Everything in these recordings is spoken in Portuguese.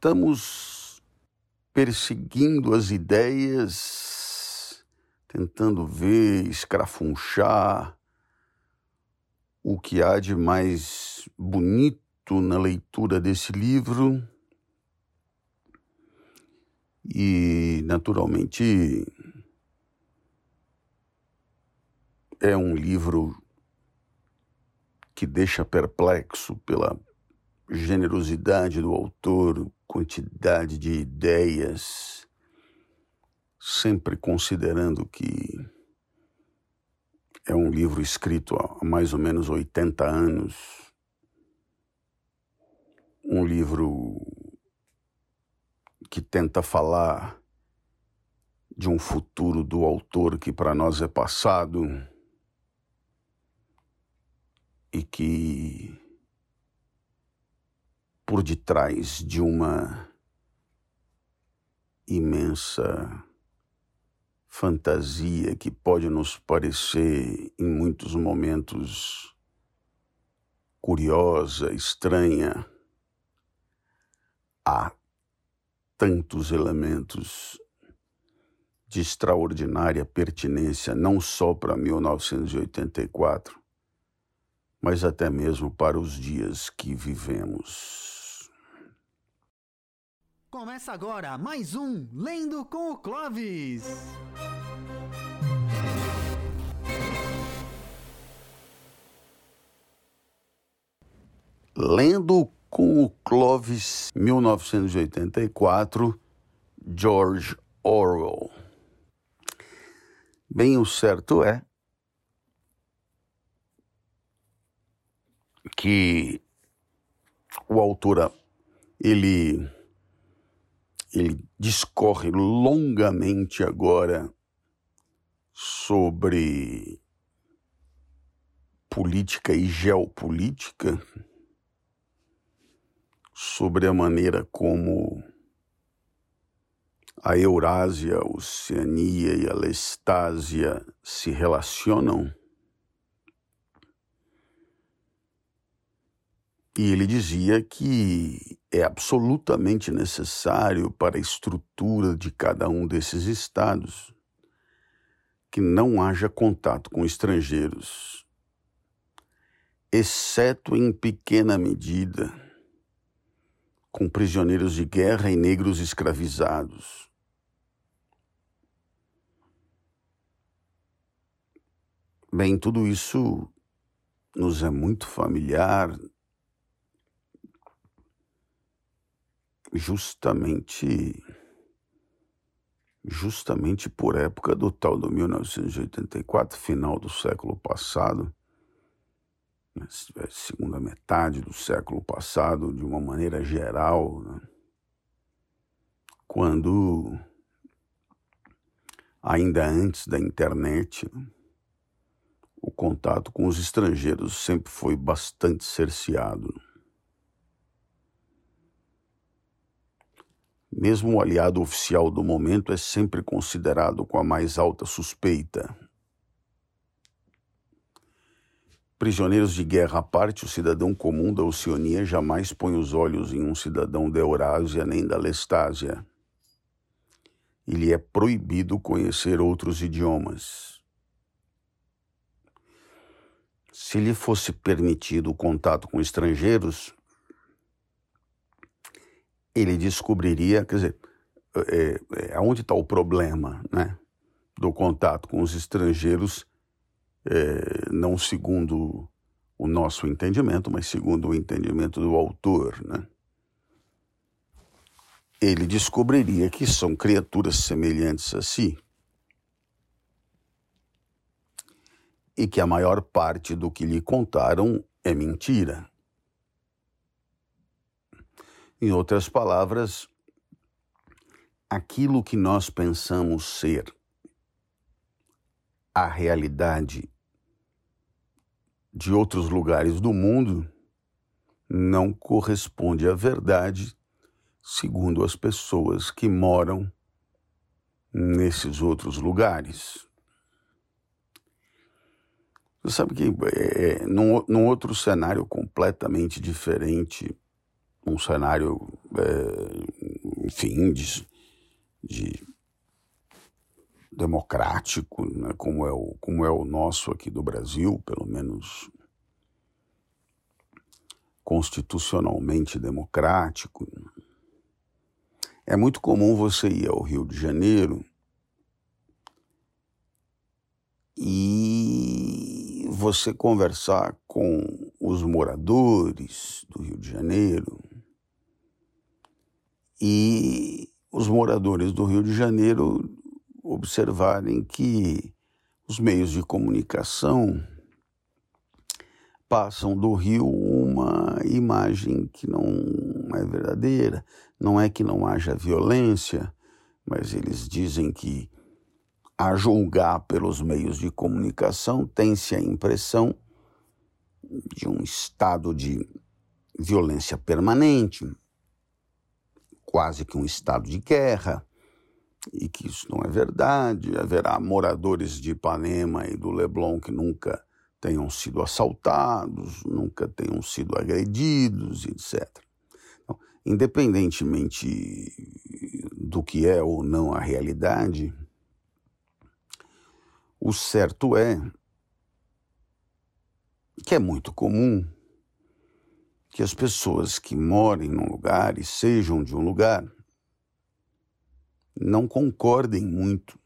estamos perseguindo as ideias, tentando ver, escrafunchar o que há de mais bonito na leitura desse livro. E, naturalmente, é um livro que deixa perplexo pela generosidade do autor, quantidade de ideias, sempre considerando que é um livro escrito há mais ou menos 80 anos, um livro que tenta falar de um futuro do autor que para nós é passado e que por detrás de uma imensa fantasia que pode nos parecer em muitos momentos curiosa, estranha, há tantos elementos de extraordinária pertinência, não só para 1984, mas até mesmo para os dias que vivemos. Começa agora mais um Lendo com o Clovis. Lendo com o Clovis, 1984, George Orwell. Bem, o certo é que o autor ele ele discorre longamente agora sobre política e geopolítica, sobre a maneira como a Eurásia, a Oceania e a Lestásia se relacionam. E ele dizia que é absolutamente necessário para a estrutura de cada um desses estados que não haja contato com estrangeiros, exceto em pequena medida com prisioneiros de guerra e negros escravizados. Bem, tudo isso nos é muito familiar justamente justamente por época do tal do 1984, final do século passado, né, segunda metade do século passado, de uma maneira geral, né? quando ainda antes da internet, o contato com os estrangeiros sempre foi bastante cerceado. Mesmo o aliado oficial do momento é sempre considerado com a mais alta suspeita. Prisioneiros de guerra à parte, o cidadão comum da Oceania jamais põe os olhos em um cidadão da Eurásia nem da Lestásia. E lhe é proibido conhecer outros idiomas. Se lhe fosse permitido o contato com estrangeiros, ele descobriria, quer dizer, é, é, onde está o problema né, do contato com os estrangeiros, é, não segundo o nosso entendimento, mas segundo o entendimento do autor. Né? Ele descobriria que são criaturas semelhantes a si e que a maior parte do que lhe contaram é mentira. Em outras palavras, aquilo que nós pensamos ser a realidade de outros lugares do mundo não corresponde à verdade segundo as pessoas que moram nesses outros lugares. Você sabe que é, num, num outro cenário completamente diferente um cenário é, enfim, de, de democrático, né, como, é o, como é o nosso aqui do Brasil, pelo menos constitucionalmente democrático. É muito comum você ir ao Rio de Janeiro e você conversar com os moradores do Rio de Janeiro e os moradores do Rio de Janeiro observarem que os meios de comunicação passam do Rio uma imagem que não é verdadeira. Não é que não haja violência, mas eles dizem que, a julgar pelos meios de comunicação, tem-se a impressão de um estado de violência permanente, quase que um estado de guerra, e que isso não é verdade. Haverá moradores de Ipanema e do Leblon que nunca tenham sido assaltados, nunca tenham sido agredidos, etc. Então, independentemente do que é ou não a realidade, o certo é que é muito comum que as pessoas que morem num lugar e sejam de um lugar não concordem muito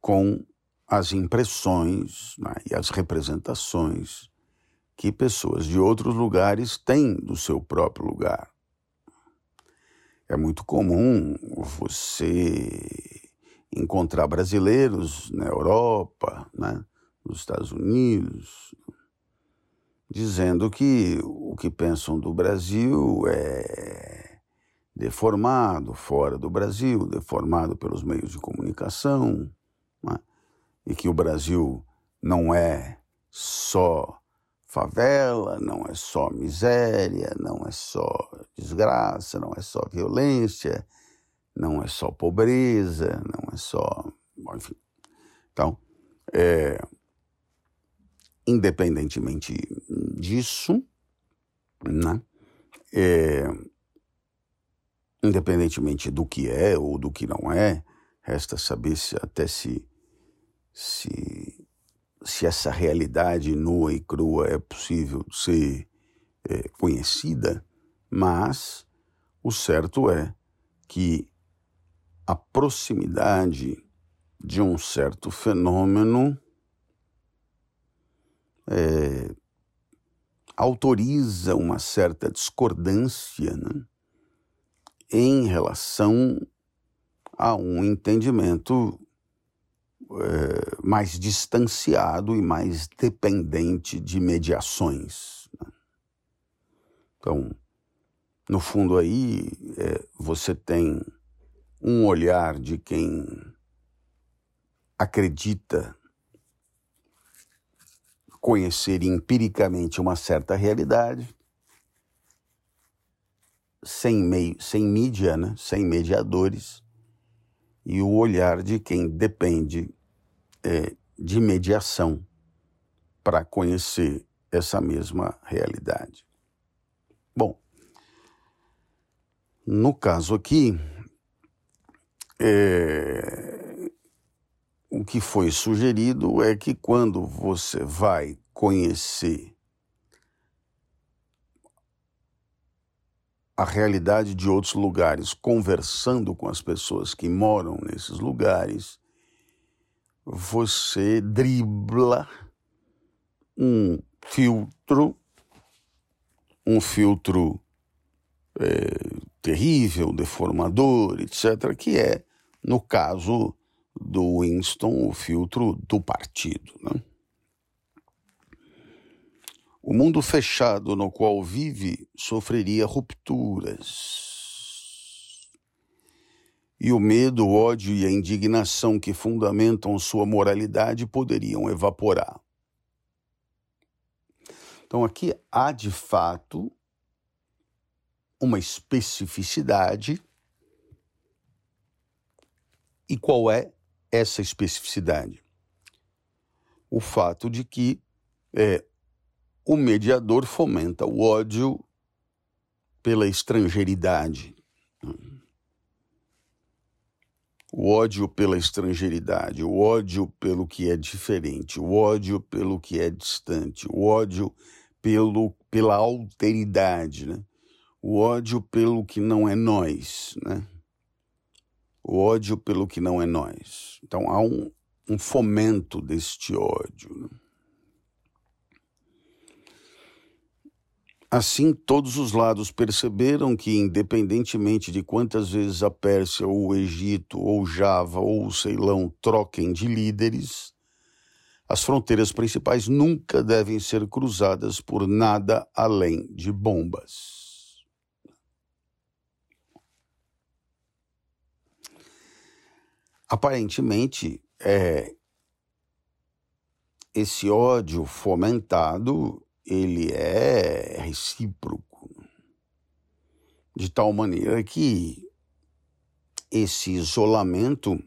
com as impressões né, e as representações que pessoas de outros lugares têm do seu próprio lugar. É muito comum você encontrar brasileiros na Europa, né, nos Estados Unidos, dizendo que o que pensam do Brasil é deformado fora do Brasil, deformado pelos meios de comunicação. Né? e que o Brasil não é só favela, não é só miséria, não é só desgraça, não é só violência, não é só pobreza, não é só. Enfim. Então, é, independentemente disso, né, é, independentemente do que é ou do que não é, resta saber se até se se, se essa realidade nua e crua é possível ser é, conhecida, mas o certo é que a proximidade de um certo fenômeno é, autoriza uma certa discordância né, em relação a um entendimento é, mais distanciado e mais dependente de mediações. Né? Então, no fundo aí, é, você tem um olhar de quem acredita conhecer empiricamente uma certa realidade, sem meio, sem mídia, né? sem mediadores, e o olhar de quem depende é, de mediação para conhecer essa mesma realidade. Bom, no caso aqui, é, o que foi sugerido é que quando você vai conhecer a realidade de outros lugares, conversando com as pessoas que moram nesses lugares, você dribla um filtro, um filtro é, terrível, deformador, etc., que é, no caso do Winston, o filtro do partido. Né? O mundo fechado no qual vive sofreria rupturas. E o medo, o ódio e a indignação que fundamentam sua moralidade poderiam evaporar. Então aqui há de fato uma especificidade. E qual é essa especificidade? O fato de que é, o mediador fomenta o ódio pela estrangeiridade. O ódio pela estrangeiridade, o ódio pelo que é diferente, o ódio pelo que é distante, o ódio pelo, pela alteridade, né? o ódio pelo que não é nós. Né? O ódio pelo que não é nós. Então há um, um fomento deste ódio. Né? Assim, todos os lados perceberam que, independentemente de quantas vezes a Pérsia, ou o Egito, ou Java, ou o Ceilão troquem de líderes, as fronteiras principais nunca devem ser cruzadas por nada além de bombas. Aparentemente, é, esse ódio fomentado ele é recíproco, de tal maneira que esse isolamento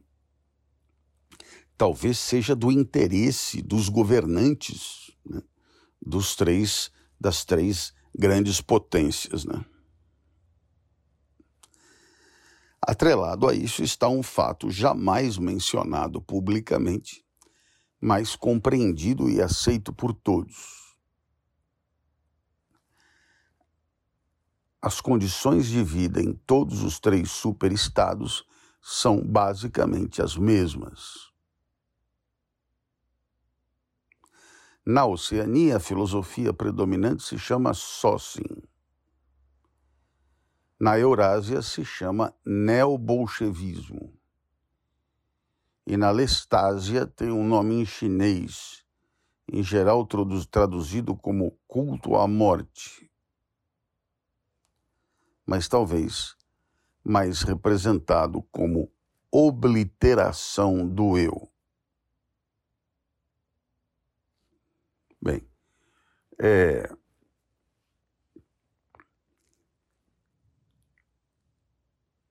talvez seja do interesse dos governantes né, dos três das três grandes potências, né? Atrelado a isso está um fato jamais mencionado publicamente, mas compreendido e aceito por todos as condições de vida em todos os três superestados são basicamente as mesmas. Na Oceania, a filosofia predominante se chama Sócin. Na Eurásia se chama neobolchevismo. E na Lestásia tem um nome em chinês, em geral traduzido como culto à morte mas talvez mais representado como obliteração do eu. Bem, é,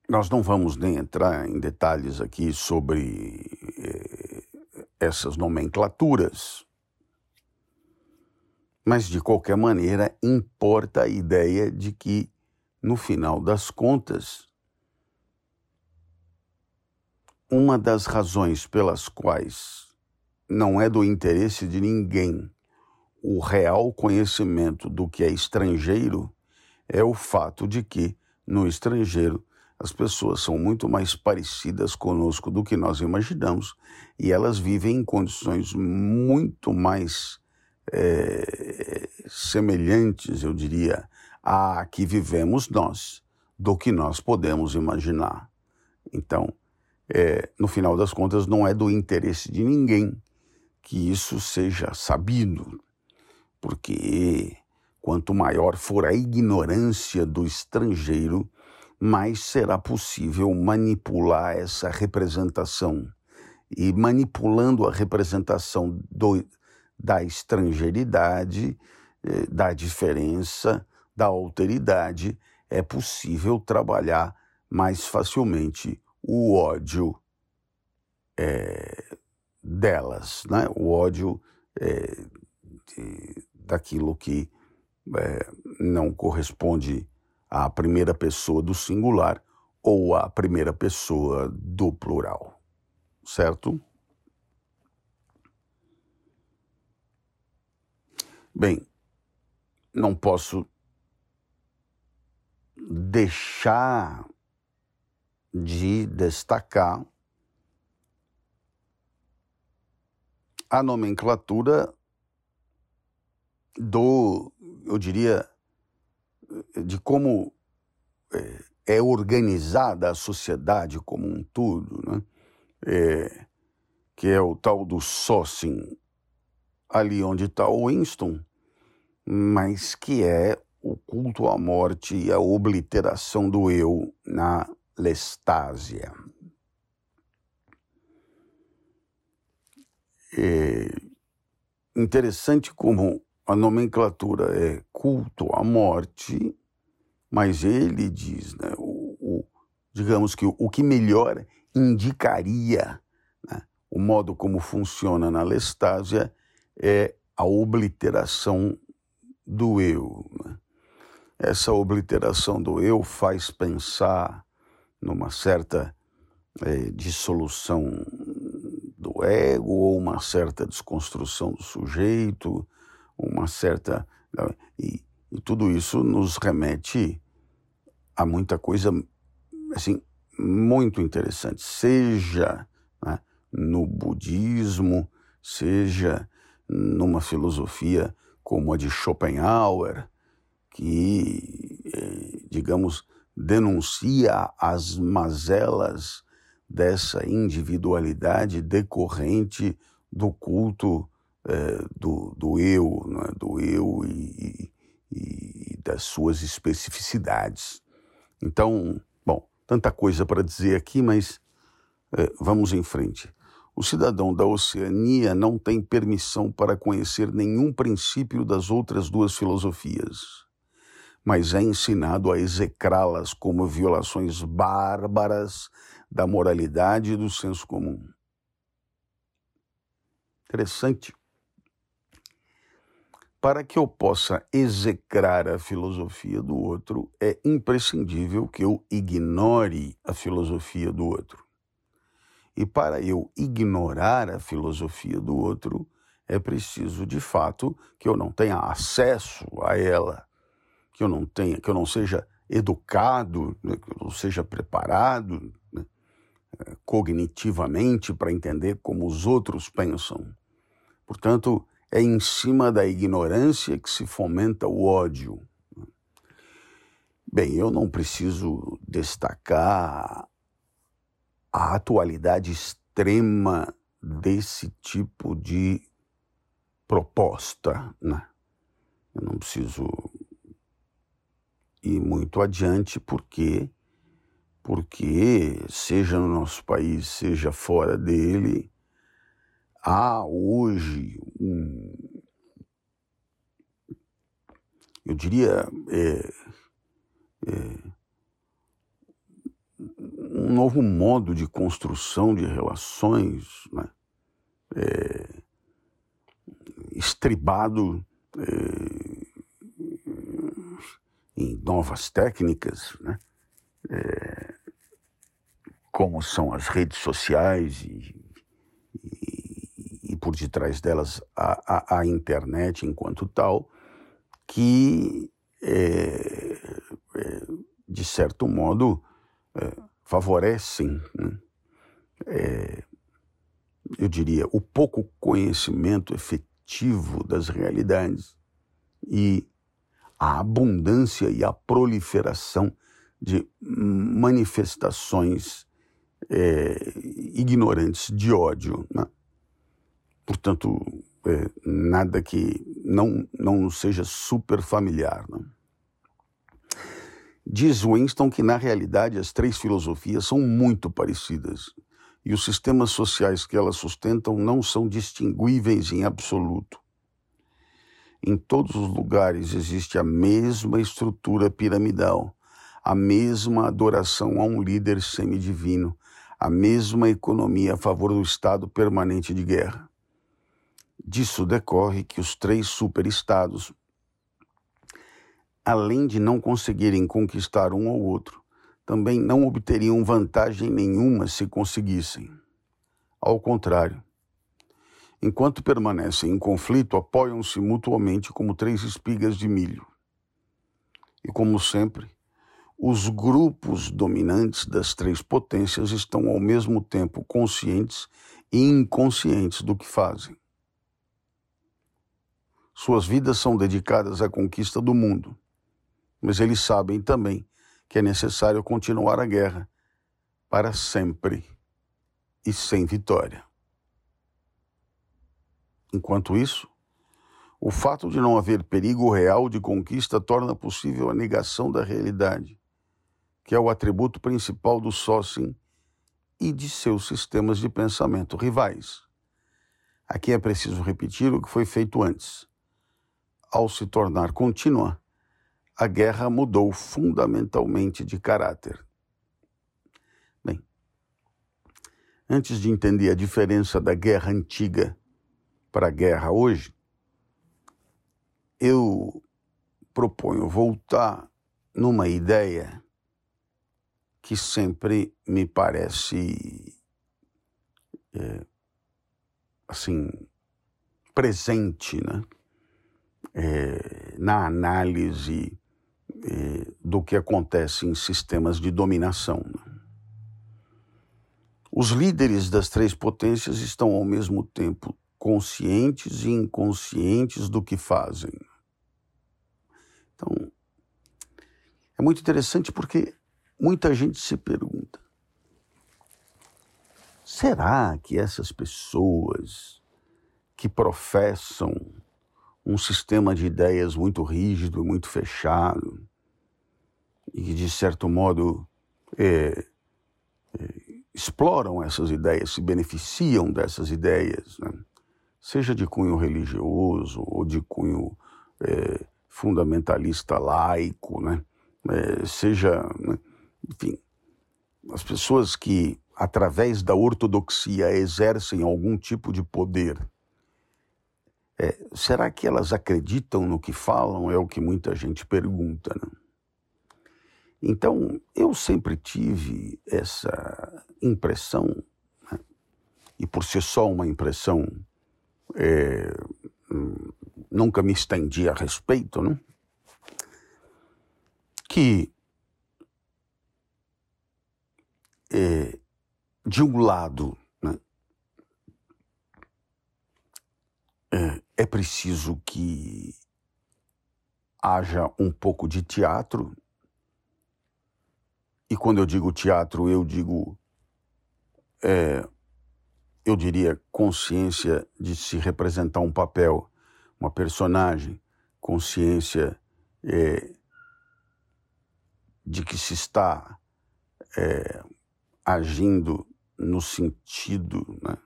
nós não vamos nem entrar em detalhes aqui sobre é, essas nomenclaturas, mas de qualquer maneira importa a ideia de que no final das contas, uma das razões pelas quais não é do interesse de ninguém o real conhecimento do que é estrangeiro é o fato de que, no estrangeiro, as pessoas são muito mais parecidas conosco do que nós imaginamos e elas vivem em condições muito mais é, semelhantes, eu diria, a que vivemos nós do que nós podemos imaginar. Então, é, no final das contas, não é do interesse de ninguém que isso seja sabido, porque quanto maior for a ignorância do estrangeiro, mais será possível manipular essa representação. E manipulando a representação do, da estrangeiridade, eh, da diferença, da alteridade, é possível trabalhar mais facilmente o ódio é, delas, né? o ódio é, de, daquilo que é, não corresponde à primeira pessoa do singular ou à primeira pessoa do plural, certo? Bem, não posso deixar de destacar a nomenclatura do, eu diria, de como é, é organizada a sociedade como um todo, né? É, que é o tal do Sossing, ali onde está o Winston, mas que é o culto à morte e a obliteração do eu na lestásia. É interessante como a nomenclatura é culto à morte, mas ele diz, né, o, o digamos que o, o, que melhor indicaria né, o modo como funciona na lestásia é a obliteração do eu. Né? Essa obliteração do eu faz pensar numa certa é, dissolução do ego ou uma certa desconstrução do sujeito, uma certa. E, e tudo isso nos remete a muita coisa assim, muito interessante, seja né, no budismo, seja numa filosofia como a de Schopenhauer, que, eh, digamos, denuncia as mazelas dessa individualidade decorrente do culto eh, do, do eu, né? do eu e, e das suas especificidades. Então, bom, tanta coisa para dizer aqui, mas eh, vamos em frente. O cidadão da Oceania não tem permissão para conhecer nenhum princípio das outras duas filosofias mas é ensinado a execrá-las como violações bárbaras da moralidade e do senso comum. Interessante. Para que eu possa execrar a filosofia do outro, é imprescindível que eu ignore a filosofia do outro. E para eu ignorar a filosofia do outro, é preciso, de fato, que eu não tenha acesso a ela que eu não tenha, que eu não seja educado, né, que eu não seja preparado né, eh, cognitivamente para entender como os outros pensam. Portanto, é em cima da ignorância que se fomenta o ódio. Bem, eu não preciso destacar a atualidade extrema desse tipo de proposta, né? Eu não preciso e muito adiante, porque porque seja no nosso país, seja fora dele, há hoje um, eu diria, é, é, um novo modo de construção de relações, né? é, estribado é, em novas técnicas, né? É, como são as redes sociais e, e, e por detrás delas a, a, a, internet enquanto tal, que é, é, de certo modo é, favorecem, né? É, eu diria, o pouco conhecimento efetivo das realidades e a abundância e a proliferação de manifestações é, ignorantes de ódio. Né? Portanto, é, nada que não, não seja super familiar. Né? Diz Winston que, na realidade, as três filosofias são muito parecidas e os sistemas sociais que elas sustentam não são distinguíveis em absoluto. Em todos os lugares existe a mesma estrutura piramidal, a mesma adoração a um líder semidivino, a mesma economia a favor do estado permanente de guerra. Disso decorre que os três superestados, além de não conseguirem conquistar um ao outro, também não obteriam vantagem nenhuma se conseguissem. Ao contrário, Enquanto permanecem em conflito, apoiam-se mutuamente como três espigas de milho. E como sempre, os grupos dominantes das três potências estão ao mesmo tempo conscientes e inconscientes do que fazem. Suas vidas são dedicadas à conquista do mundo, mas eles sabem também que é necessário continuar a guerra para sempre e sem vitória. Enquanto isso, o fato de não haver perigo real de conquista torna possível a negação da realidade, que é o atributo principal do Sócim e de seus sistemas de pensamento rivais. Aqui é preciso repetir o que foi feito antes. Ao se tornar contínua, a guerra mudou fundamentalmente de caráter. Bem, antes de entender a diferença da guerra antiga para a guerra hoje, eu proponho voltar numa ideia que sempre me parece é, assim presente né? É, na análise é, do que acontece em sistemas de dominação. Né? Os líderes das três potências estão ao mesmo tempo conscientes e inconscientes do que fazem. Então, é muito interessante porque muita gente se pergunta: será que essas pessoas que professam um sistema de ideias muito rígido, muito fechado, e que, de certo modo, é, é, exploram essas ideias, se beneficiam dessas ideias, né? Seja de cunho religioso ou de cunho é, fundamentalista laico, né? É, seja, né? enfim, as pessoas que, através da ortodoxia, exercem algum tipo de poder. É, será que elas acreditam no que falam? É o que muita gente pergunta. Né? Então, eu sempre tive essa impressão, né? e por ser só uma impressão, é, nunca me estendi a respeito, né? que é, de um lado né, é, é preciso que haja um pouco de teatro e quando eu digo teatro eu digo é, eu diria consciência de se representar um papel uma personagem, consciência é, de que se está é, agindo no sentido né,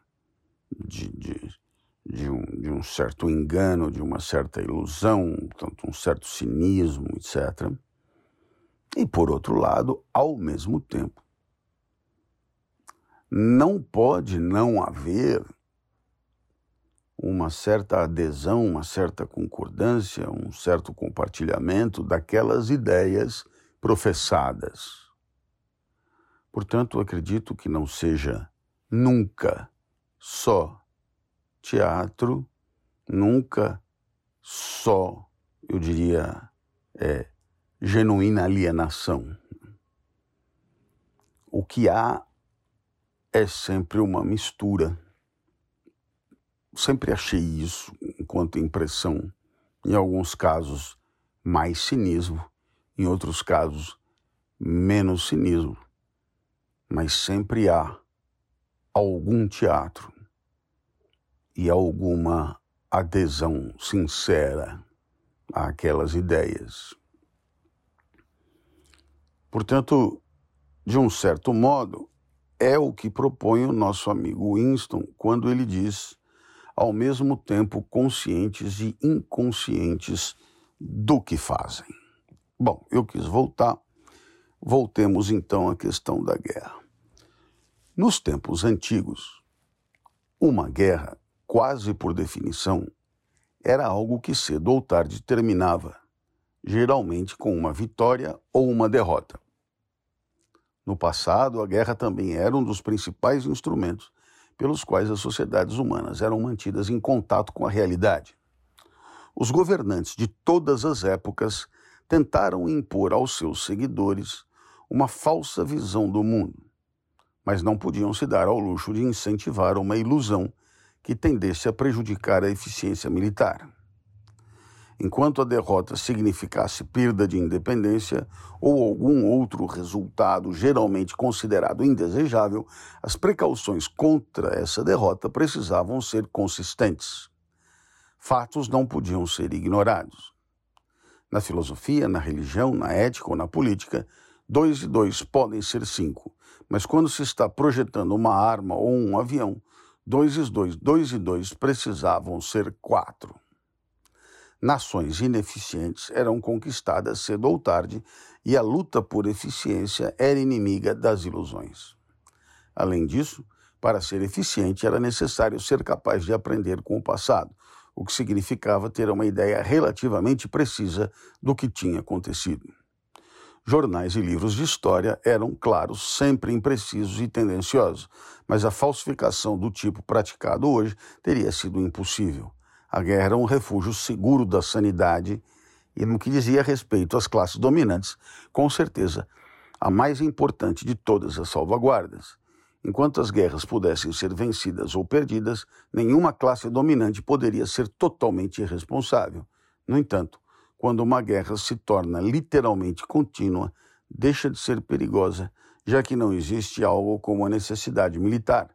de, de, de, um, de um certo engano, de uma certa ilusão, tanto um certo cinismo, etc. E, por outro lado, ao mesmo tempo, não pode não haver uma certa adesão, uma certa concordância, um certo compartilhamento daquelas ideias professadas. Portanto, acredito que não seja nunca só teatro, nunca só, eu diria, é, genuína alienação. O que há é sempre uma mistura sempre achei isso enquanto impressão. Em alguns casos, mais cinismo, em outros casos, menos cinismo. Mas sempre há algum teatro e alguma adesão sincera àquelas ideias. Portanto, de um certo modo, é o que propõe o nosso amigo Winston quando ele diz ao mesmo tempo conscientes e inconscientes do que fazem. Bom, eu quis voltar. Voltemos então à questão da guerra. Nos tempos antigos, uma guerra, quase por definição, era algo que cedo ou tarde terminava, geralmente com uma vitória ou uma derrota. No passado, a guerra também era um dos principais instrumentos pelos quais as sociedades humanas eram mantidas em contato com a realidade. Os governantes de todas as épocas tentaram impor aos seus seguidores uma falsa visão do mundo, mas não podiam se dar ao luxo de incentivar uma ilusão que tendesse a prejudicar a eficiência militar. Enquanto a derrota significasse perda de independência ou algum outro resultado geralmente considerado indesejável, as precauções contra essa derrota precisavam ser consistentes. Fatos não podiam ser ignorados. Na filosofia, na religião, na ética ou na política, dois e dois podem ser cinco, mas quando se está projetando uma arma ou um avião, dois e dois, dois e dois precisavam ser quatro. Nações ineficientes eram conquistadas cedo ou tarde e a luta por eficiência era inimiga das ilusões. Além disso, para ser eficiente era necessário ser capaz de aprender com o passado, o que significava ter uma ideia relativamente precisa do que tinha acontecido. jornais e livros de história eram, claro, sempre imprecisos e tendenciosos, mas a falsificação do tipo praticado hoje teria sido impossível. A guerra era um refúgio seguro da sanidade e, no que dizia respeito às classes dominantes, com certeza a mais importante de todas as salvaguardas. Enquanto as guerras pudessem ser vencidas ou perdidas, nenhuma classe dominante poderia ser totalmente irresponsável. No entanto, quando uma guerra se torna literalmente contínua, deixa de ser perigosa, já que não existe algo como a necessidade militar.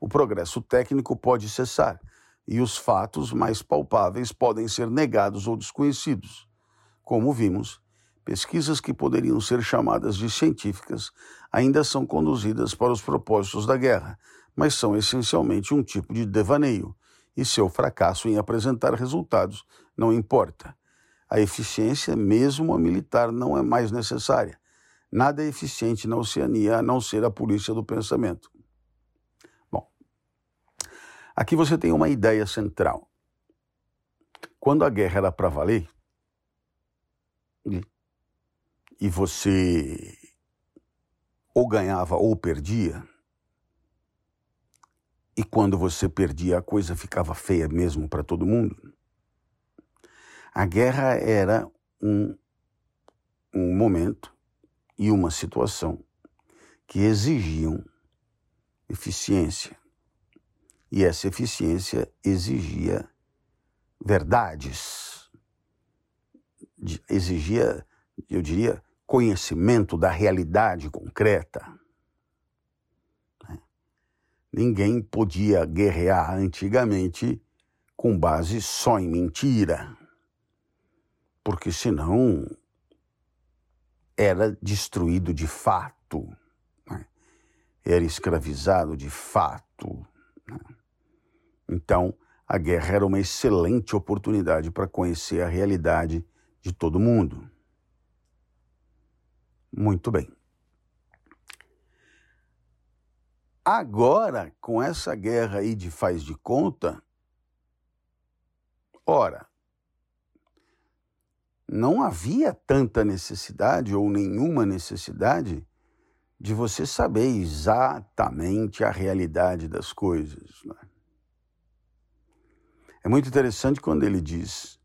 O progresso técnico pode cessar e os fatos mais palpáveis podem ser negados ou desconhecidos. Como vimos, pesquisas que poderiam ser chamadas de científicas ainda são conduzidas para os propósitos da guerra, mas são essencialmente um tipo de devaneio, e seu fracasso em apresentar resultados não importa. A eficiência, mesmo a militar, não é mais necessária. Nada é eficiente na Oceania a não ser a polícia do pensamento. Aqui você tem uma ideia central. Quando a guerra era para valer, e você ou ganhava ou perdia, e quando você perdia a coisa ficava feia mesmo para todo mundo, a guerra era um, um momento e uma situação que exigiam eficiência. E essa eficiência exigia verdades, exigia, eu diria, conhecimento da realidade concreta. Né? Ninguém podia guerrear antigamente com base só em mentira porque senão era destruído de fato, né? era escravizado de fato. Então, a guerra era uma excelente oportunidade para conhecer a realidade de todo mundo. Muito bem. Agora, com essa guerra aí de faz de conta, ora, não havia tanta necessidade ou nenhuma necessidade de você saber exatamente a realidade das coisas. Né? É muito interessante quando ele diz: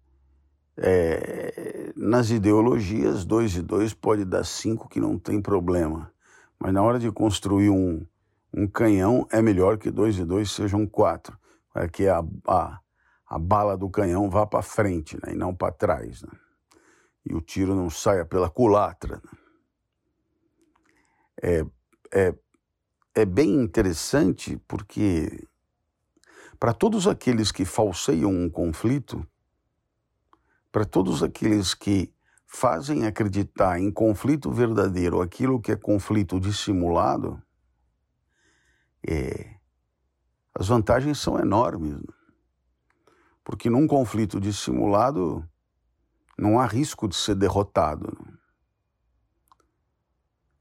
é, nas ideologias, dois e dois pode dar cinco que não tem problema, mas na hora de construir um, um canhão é melhor que dois e dois sejam quatro, para que a, a, a bala do canhão vá para frente né, e não para trás. Né? e o tiro não saia pela culatra. É, é, é bem interessante porque, para todos aqueles que falseiam um conflito, para todos aqueles que fazem acreditar em conflito verdadeiro aquilo que é conflito dissimulado, é, as vantagens são enormes. Porque num conflito dissimulado, não há risco de ser derrotado.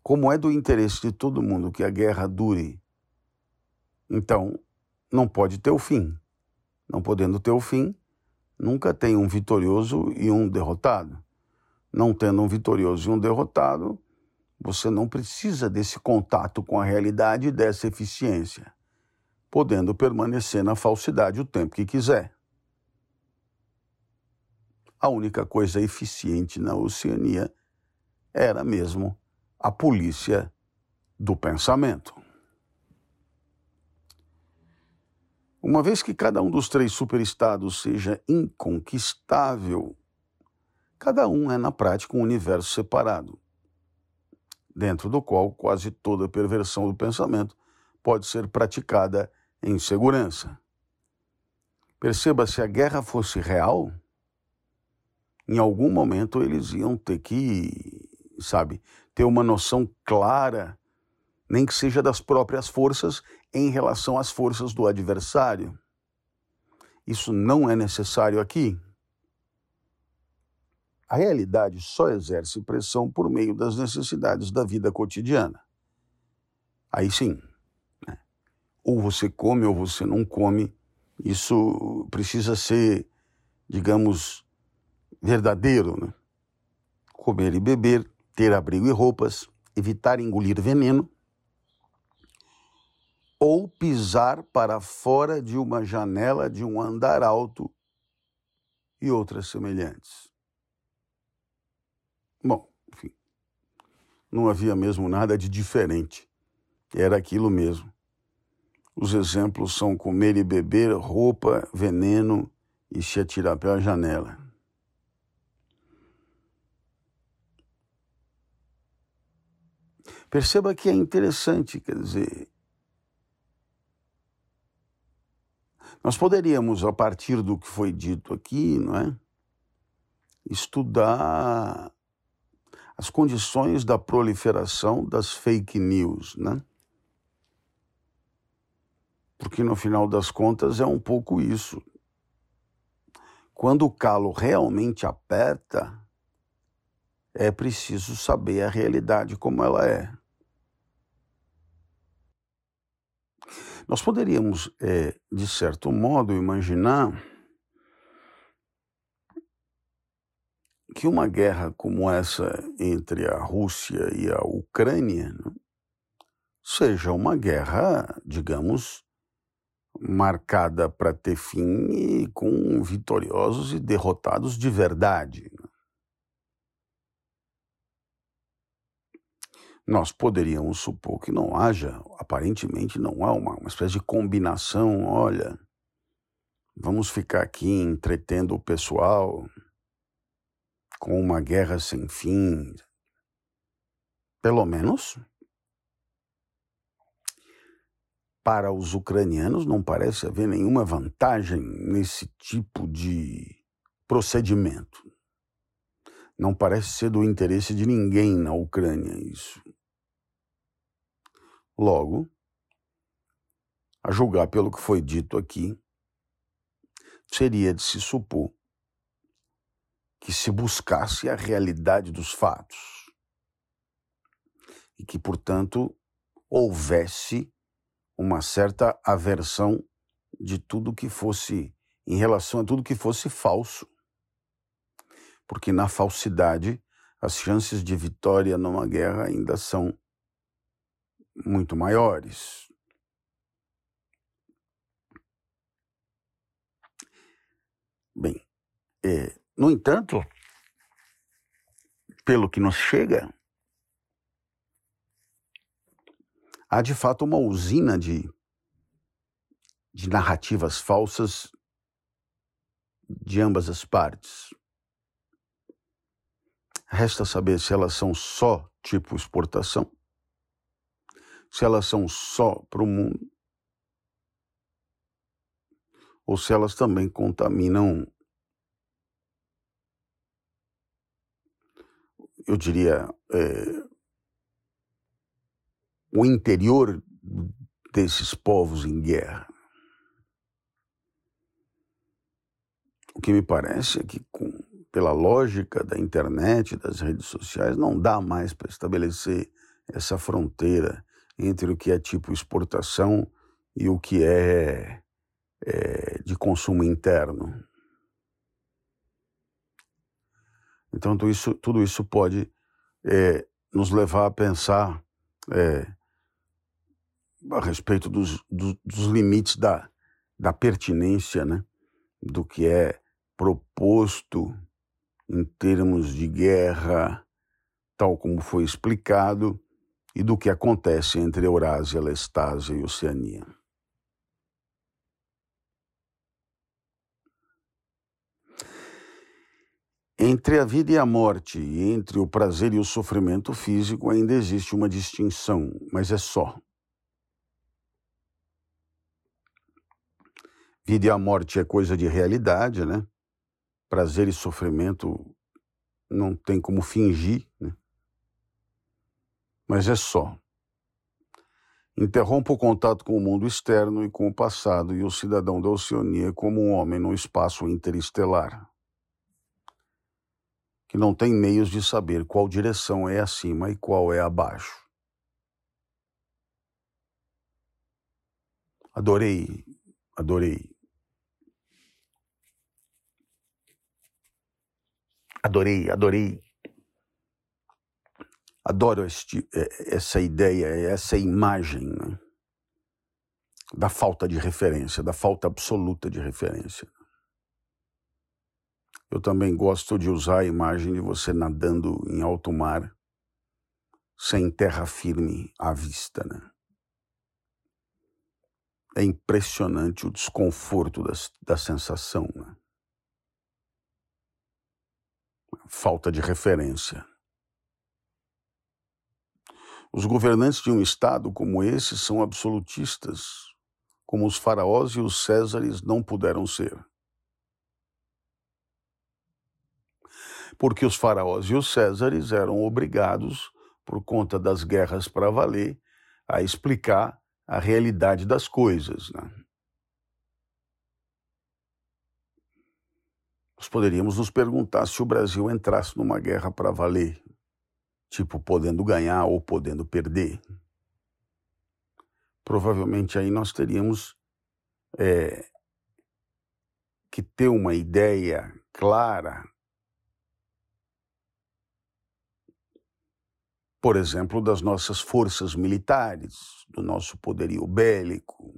Como é do interesse de todo mundo que a guerra dure, então não pode ter o fim. Não podendo ter o fim, nunca tem um vitorioso e um derrotado. Não tendo um vitorioso e um derrotado, você não precisa desse contato com a realidade e dessa eficiência, podendo permanecer na falsidade o tempo que quiser a única coisa eficiente na Oceania era mesmo a polícia do pensamento. Uma vez que cada um dos três superestados seja inconquistável, cada um é na prática um universo separado, dentro do qual quase toda perversão do pensamento pode ser praticada em segurança. Perceba, se a guerra fosse real, em algum momento eles iam ter que, sabe, ter uma noção clara, nem que seja das próprias forças em relação às forças do adversário. Isso não é necessário aqui. A realidade só exerce pressão por meio das necessidades da vida cotidiana. Aí sim, né? ou você come ou você não come, isso precisa ser, digamos, verdadeiro, né? comer e beber ter abrigo e roupas, evitar engolir veneno ou pisar para fora de uma janela de um andar alto e outras semelhantes. Bom, enfim, não havia mesmo nada de diferente. Era aquilo mesmo. Os exemplos são comer e beber, roupa, veneno e se atirar pela janela. Perceba que é interessante, quer dizer, nós poderíamos, a partir do que foi dito aqui, não é, estudar as condições da proliferação das fake news, né? Porque no final das contas é um pouco isso. Quando o calo realmente aperta, é preciso saber a realidade como ela é. Nós poderíamos, é, de certo modo, imaginar que uma guerra como essa entre a Rússia e a Ucrânia né, seja uma guerra, digamos, marcada para ter fim e com vitoriosos e derrotados de verdade. Né. Nós poderíamos supor que não haja, aparentemente não há uma, uma espécie de combinação, olha, vamos ficar aqui entretendo o pessoal, com uma guerra sem fim. Pelo menos para os ucranianos não parece haver nenhuma vantagem nesse tipo de procedimento. Não parece ser do interesse de ninguém na Ucrânia isso. Logo, a julgar pelo que foi dito aqui, seria de se supor que se buscasse a realidade dos fatos e que, portanto, houvesse uma certa aversão de tudo que fosse em relação a tudo que fosse falso. Porque na falsidade as chances de vitória numa guerra ainda são muito maiores. Bem, é, no entanto, pelo que nos chega, há de fato uma usina de, de narrativas falsas de ambas as partes. Resta saber se elas são só tipo exportação, se elas são só para o mundo, ou se elas também contaminam eu diria, é, o interior desses povos em guerra. O que me parece é que, com, pela lógica da internet, das redes sociais, não dá mais para estabelecer essa fronteira entre o que é tipo exportação e o que é, é de consumo interno. Então, tudo isso, tudo isso pode é, nos levar a pensar é, a respeito dos, dos, dos, limites da, da pertinência, né? do que é proposto em termos de guerra, tal como foi explicado, e do que acontece entre Eurásia, Lestásia e Oceania. Entre a vida e a morte, e entre o prazer e o sofrimento físico, ainda existe uma distinção, mas é só. Vida e a morte é coisa de realidade, né? Prazer e sofrimento não tem como fingir, né? Mas é só. Interrompa o contato com o mundo externo e com o passado e o cidadão da Oceania como um homem no espaço interestelar que não tem meios de saber qual direção é acima e qual é abaixo. Adorei, adorei. Adorei, adorei Adoro este, é, essa ideia, essa imagem né? da falta de referência, da falta absoluta de referência. Eu também gosto de usar a imagem de você nadando em alto mar, sem terra firme à vista. Né? É impressionante o desconforto da, da sensação. Né? Falta de referência. Os governantes de um Estado como esse são absolutistas, como os faraós e os césares não puderam ser. Porque os faraós e os césares eram obrigados, por conta das guerras para valer, a explicar a realidade das coisas. Né? Nós poderíamos nos perguntar se o Brasil entrasse numa guerra para valer, tipo podendo ganhar ou podendo perder. Provavelmente aí nós teríamos é, que ter uma ideia clara, por exemplo, das nossas forças militares, do nosso poderio bélico,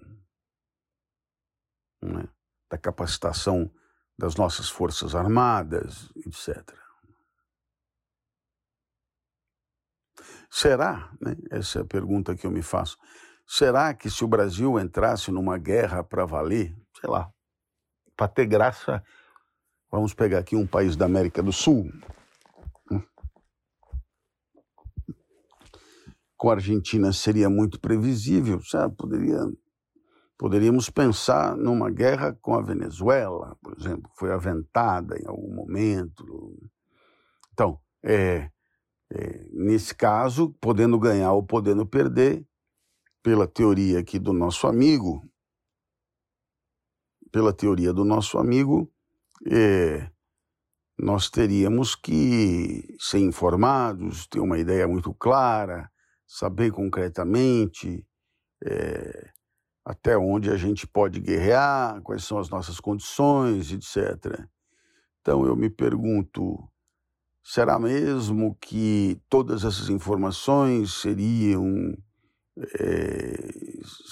né? da capacitação das nossas forças armadas, etc. Será, né, essa é a pergunta que eu me faço, será que se o Brasil entrasse numa guerra para valer, sei lá, para ter graça, vamos pegar aqui um país da América do Sul, né? com a Argentina seria muito previsível, sabe? Poderia, poderíamos pensar numa guerra com a Venezuela, por exemplo, foi aventada em algum momento. Então, é, nesse caso, podendo ganhar ou podendo perder, pela teoria aqui do nosso amigo, pela teoria do nosso amigo, é, nós teríamos que ser informados, ter uma ideia muito clara, saber concretamente é, até onde a gente pode guerrear, quais são as nossas condições, etc. Então eu me pergunto, Será mesmo que todas essas informações seriam é,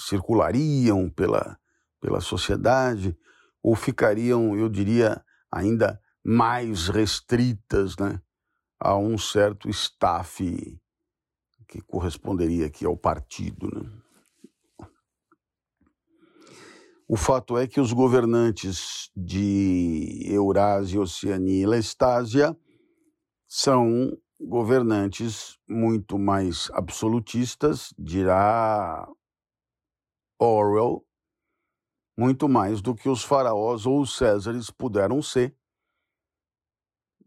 circulariam pela, pela sociedade ou ficariam, eu diria, ainda mais restritas né, a um certo staff que corresponderia aqui ao partido. Né? O fato é que os governantes de Eurásia, Oceania e Lestásia são governantes muito mais absolutistas, dirá Orwell, muito mais do que os faraós ou os césares puderam ser,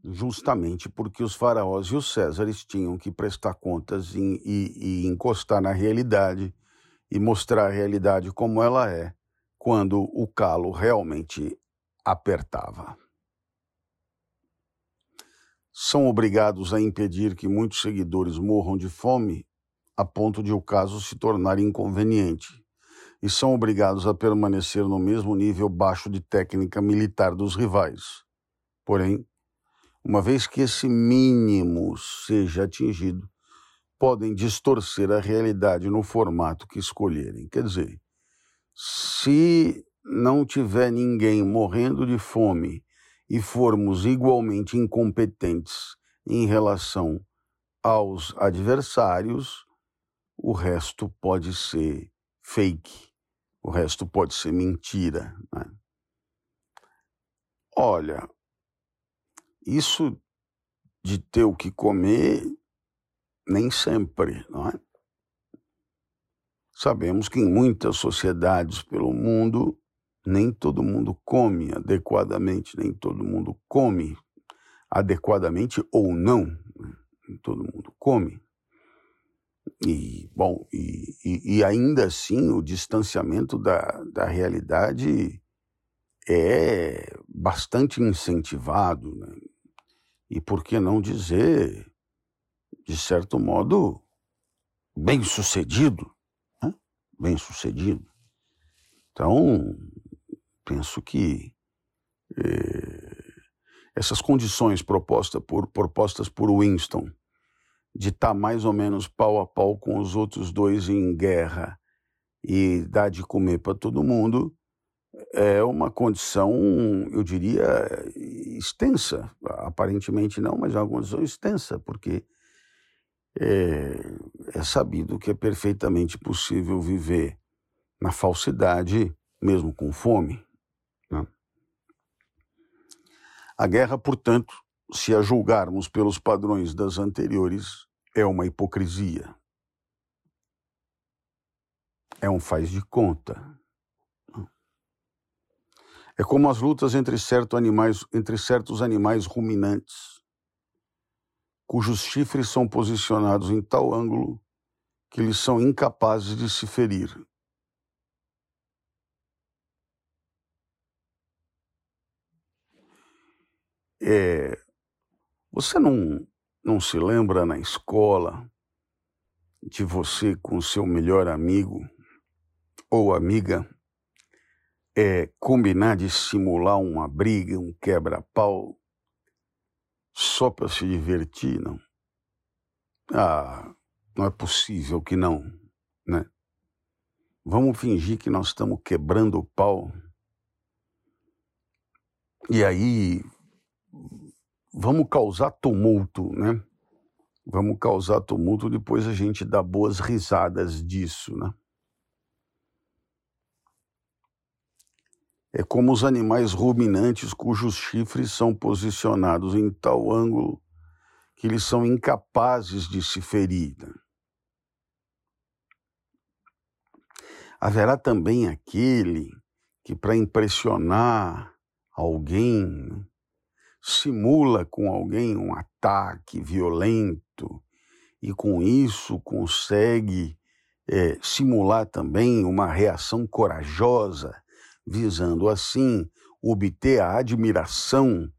justamente porque os faraós e os césares tinham que prestar contas e, e, e encostar na realidade e mostrar a realidade como ela é, quando o calo realmente apertava são obrigados a impedir que muitos seguidores morram de fome a ponto de o caso se tornar inconveniente, e são obrigados a permanecer no mesmo nível baixo de técnica militar dos rivais. Porém, uma vez que esse mínimo seja atingido, podem distorcer a realidade no formato que escolherem. Quer dizer, se não tiver ninguém morrendo de fome e formos igualmente incompetentes em relação aos adversários, o resto pode ser fake, o resto pode ser mentira. Né? Olha, isso de ter o que comer, nem sempre, não é? Sabemos que em muitas sociedades pelo mundo nem todo mundo come adequadamente, nem todo mundo come adequadamente ou não, né? nem todo mundo come. E, bom, e, e, e, ainda assim o distanciamento da, da realidade é bastante incentivado, né? e por que não dizer, de certo modo, bem sucedido, né? bem sucedido. Então, penso que eh, essas condições propostas por, propostas por Winston de estar tá mais ou menos pau a pau com os outros dois em guerra e dar de comer para todo mundo, é uma condição, eu diria, extensa. Aparentemente não, mas é uma condição extensa, porque é, é sabido que é perfeitamente possível viver na falsidade, mesmo com fome. Né? A guerra, portanto, se a julgarmos pelos padrões das anteriores, é uma hipocrisia. É um faz de conta. É como as lutas entre, certo animais, entre certos animais ruminantes, cujos chifres são posicionados em tal ângulo que eles são incapazes de se ferir. É, você não, não se lembra na escola de você com seu melhor amigo ou amiga é, combinar de simular uma briga, um quebra-pau, só para se divertir, não? Ah, não é possível que não, né? Vamos fingir que nós estamos quebrando o pau. E aí, vamos causar tumulto, né? Vamos causar tumulto, depois a gente dá boas risadas disso, né? É como os animais ruminantes cujos chifres são posicionados em tal ângulo que eles são incapazes de se ferir. Haverá também aquele que, para impressionar alguém, simula com alguém um ataque violento e, com isso, consegue é, simular também uma reação corajosa visando assim obter a admiração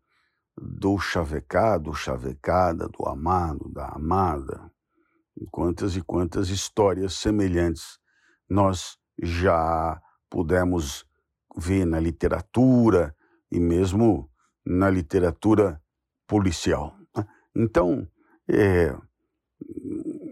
do chavecado, chavecada, do amado, da amada. Quantas e quantas histórias semelhantes nós já pudemos ver na literatura e mesmo na literatura policial. Então, é,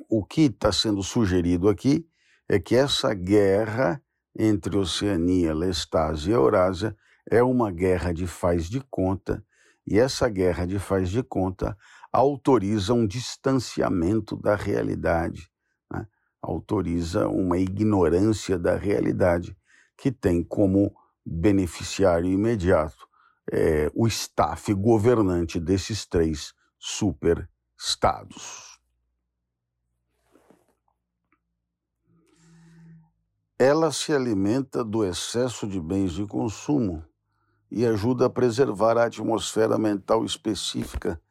o que está sendo sugerido aqui é que essa guerra entre Oceania, Lestásia e Eurásia é uma guerra de faz de conta, e essa guerra de faz de conta autoriza um distanciamento da realidade, né? autoriza uma ignorância da realidade, que tem como beneficiário imediato é, o staff governante desses três superestados. Ela se alimenta do excesso de bens de consumo e ajuda a preservar a atmosfera mental específica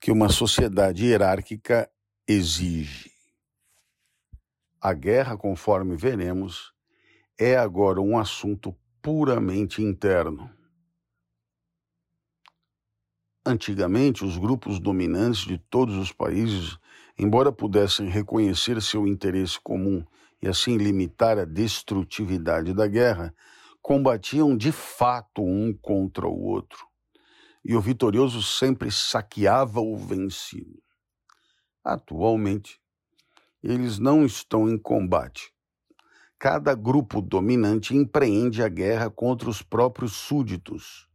que uma sociedade hierárquica exige. A guerra, conforme veremos, é agora um assunto puramente interno. Antigamente, os grupos dominantes de todos os países, embora pudessem reconhecer seu interesse comum e assim limitar a destrutividade da guerra, combatiam de fato um contra o outro. E o vitorioso sempre saqueava o vencido. Atualmente, eles não estão em combate. Cada grupo dominante empreende a guerra contra os próprios súditos.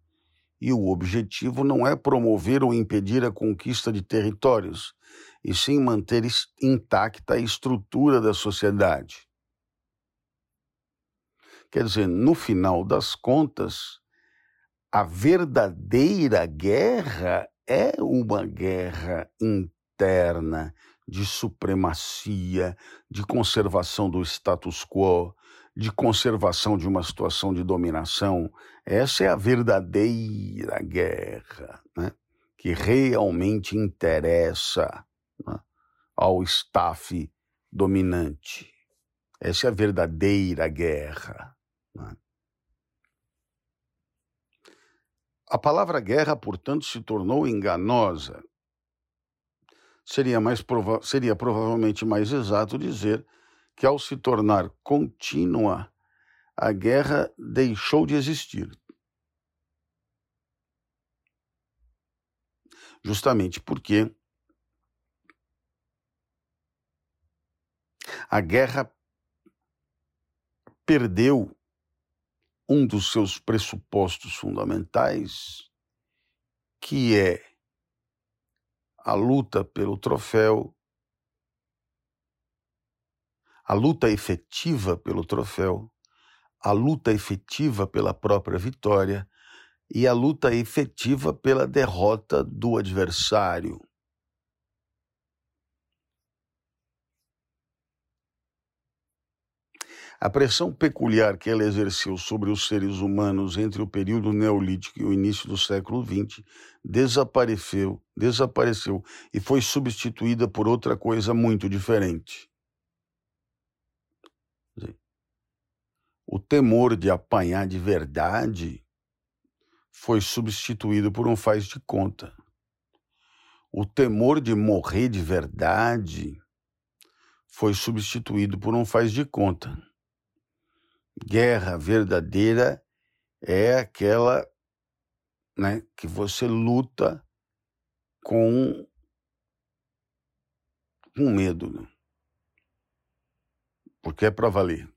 E o objetivo não é promover ou impedir a conquista de territórios, e sim manter intacta a estrutura da sociedade. Quer dizer, no final das contas, a verdadeira guerra é uma guerra interna de supremacia, de conservação do status quo, de conservação de uma situação de dominação. Essa é a verdadeira guerra, né? que realmente interessa né, ao staff dominante. Essa é a verdadeira guerra. Né? A palavra guerra, portanto, se tornou enganosa. Seria, mais prova seria provavelmente mais exato dizer que, ao se tornar contínua, a guerra deixou de existir. Justamente porque A guerra perdeu um dos seus pressupostos fundamentais, que é a luta pelo troféu, a luta efetiva pelo troféu, a luta efetiva pela própria vitória e a luta efetiva pela derrota do adversário. A pressão peculiar que ela exerceu sobre os seres humanos entre o período neolítico e o início do século XX desapareceu, desapareceu e foi substituída por outra coisa muito diferente. O temor de apanhar de verdade foi substituído por um faz de conta. O temor de morrer de verdade foi substituído por um faz de conta. Guerra verdadeira é aquela né, que você luta com, com medo, né? porque é para valer.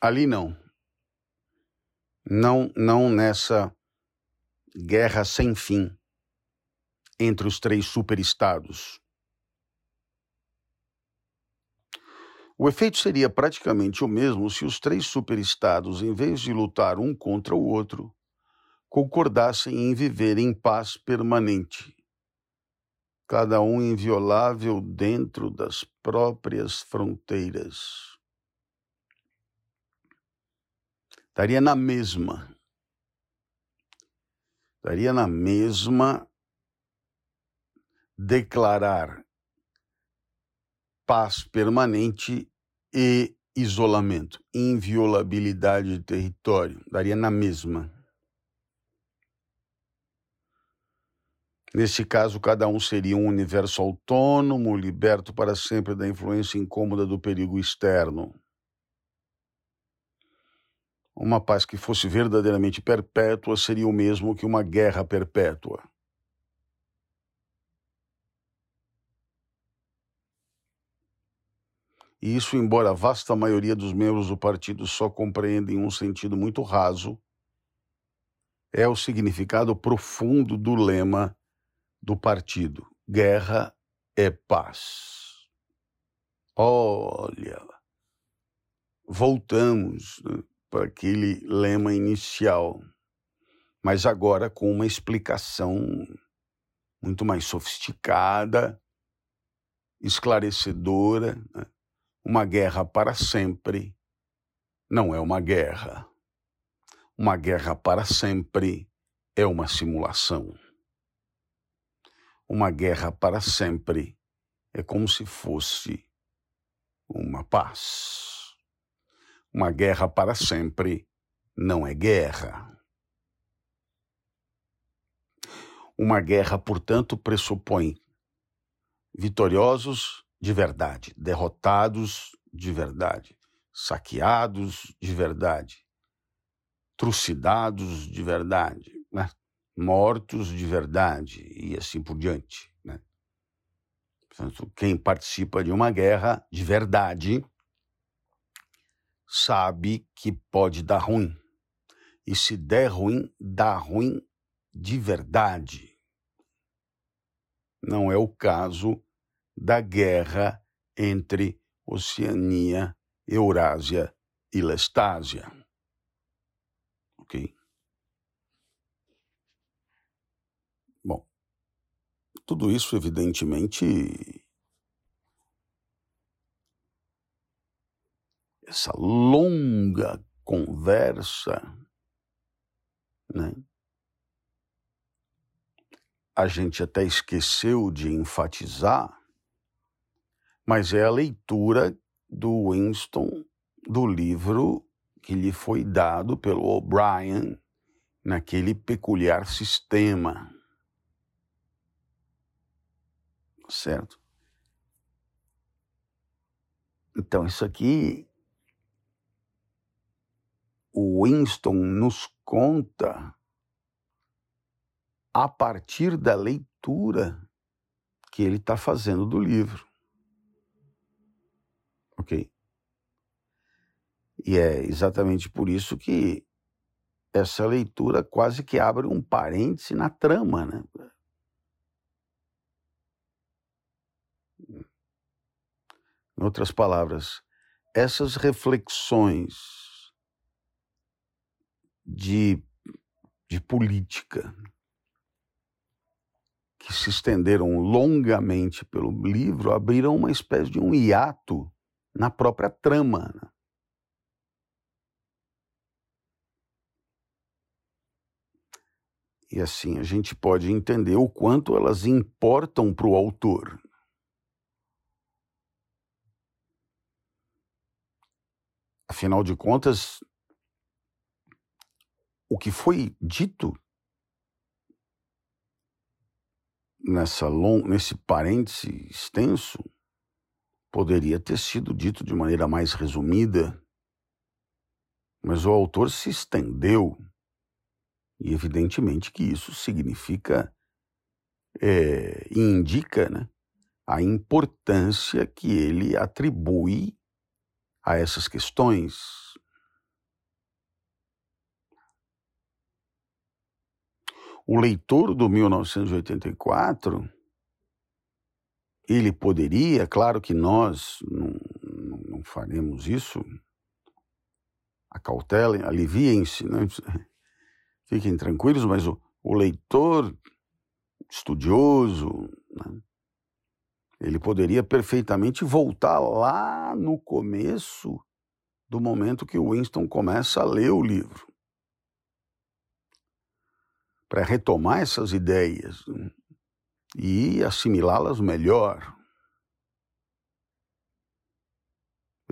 Ali não. Não, não nessa guerra sem fim entre os três superestados. O efeito seria praticamente o mesmo se os três superestados, em vez de lutar um contra o outro, concordassem em viver em paz permanente, cada um inviolável dentro das próprias fronteiras. Estaria na mesma. Estaria na mesma declarar paz permanente e isolamento, inviolabilidade de território, daria na mesma. Nesse caso, cada um seria um universo autônomo, liberto para sempre da influência incômoda do perigo externo. Uma paz que fosse verdadeiramente perpétua seria o mesmo que uma guerra perpétua. E isso, embora a vasta maioria dos membros do partido só compreenda em um sentido muito raso, é o significado profundo do lema do partido: guerra é paz. Olha, voltamos né, para aquele lema inicial, mas agora com uma explicação muito mais sofisticada, esclarecedora. Né? Uma guerra para sempre não é uma guerra. Uma guerra para sempre é uma simulação. Uma guerra para sempre é como se fosse uma paz. Uma guerra para sempre não é guerra. Uma guerra, portanto, pressupõe vitoriosos de verdade, derrotados de verdade, saqueados de verdade, trucidados de verdade, né? mortos de verdade e assim por diante. Né? Portanto, quem participa de uma guerra de verdade sabe que pode dar ruim. E se der ruim, dá ruim de verdade. Não é o caso da guerra entre Oceania, Eurásia e Lestásia. Ok? Bom, tudo isso, evidentemente, essa longa conversa, né? A gente até esqueceu de enfatizar mas é a leitura do Winston do livro que lhe foi dado pelo O'Brien naquele peculiar sistema. Certo? Então, isso aqui, Winston nos conta a partir da leitura que ele está fazendo do livro. Ok? E é exatamente por isso que essa leitura quase que abre um parêntese na trama, né? Em outras palavras, essas reflexões de, de política que se estenderam longamente pelo livro abriram uma espécie de um hiato na própria trama. Né? E assim a gente pode entender o quanto elas importam para o autor. Afinal de contas, o que foi dito nessa long, nesse parêntese extenso poderia ter sido dito de maneira mais resumida, mas o autor se estendeu e evidentemente que isso significa é, indica né, a importância que ele atribui a essas questões. O leitor do 1984, ele poderia, claro que nós não, não faremos isso, acautelem, aliviem-se, né? fiquem tranquilos, mas o, o leitor estudioso, né? ele poderia perfeitamente voltar lá no começo do momento que o Winston começa a ler o livro. Para retomar essas ideias né? e assimilá-las melhor.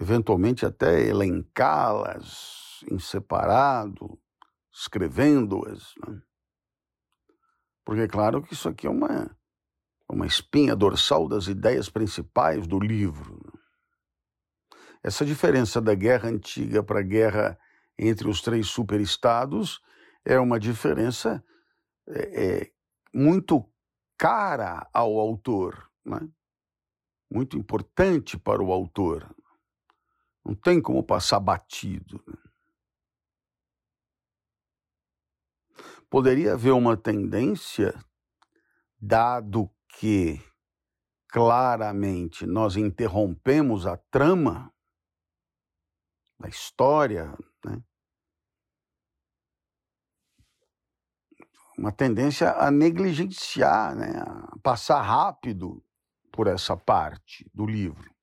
Eventualmente até elencá-las em separado, escrevendo-as. Né? Porque é claro que isso aqui é uma, uma espinha dorsal das ideias principais do livro. Né? Essa diferença da guerra antiga para a guerra entre os três superestados é uma diferença é, é, muito cara ao autor, né? muito importante para o autor. Não tem como passar batido. Né? poderia haver uma tendência, dado que claramente nós interrompemos a trama da história, né? Uma tendência a negligenciar, né? a passar rápido por essa parte do livro.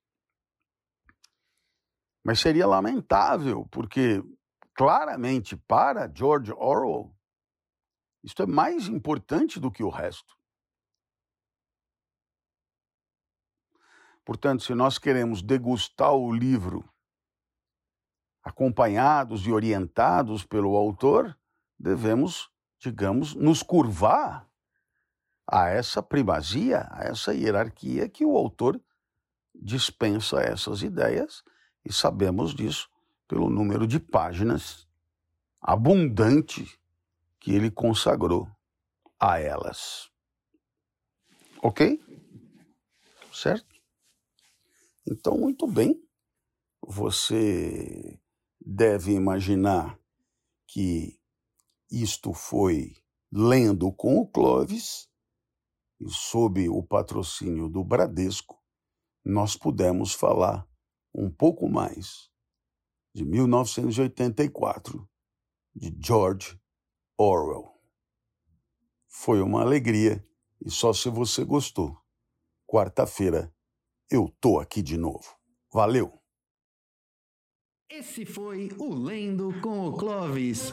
Mas seria lamentável, porque claramente para George Orwell, isto é mais importante do que o resto. Portanto, se nós queremos degustar o livro acompanhados e orientados pelo autor, devemos, digamos, nos curvar a essa primazia, a essa hierarquia que o autor dispensa essas ideias e sabemos disso pelo número de páginas abundante que ele consagrou a elas. Ok? Certo? Então, muito bem. Você deve imaginar que isto foi lendo com o Clovis e sob o patrocínio do Bradesco, nós pudemos falar um pouco mais de 1984 de George Orwell. Foi uma alegria e só se você gostou. Quarta-feira eu tô aqui de novo. Valeu! Esse foi o Lendo com o Clovis.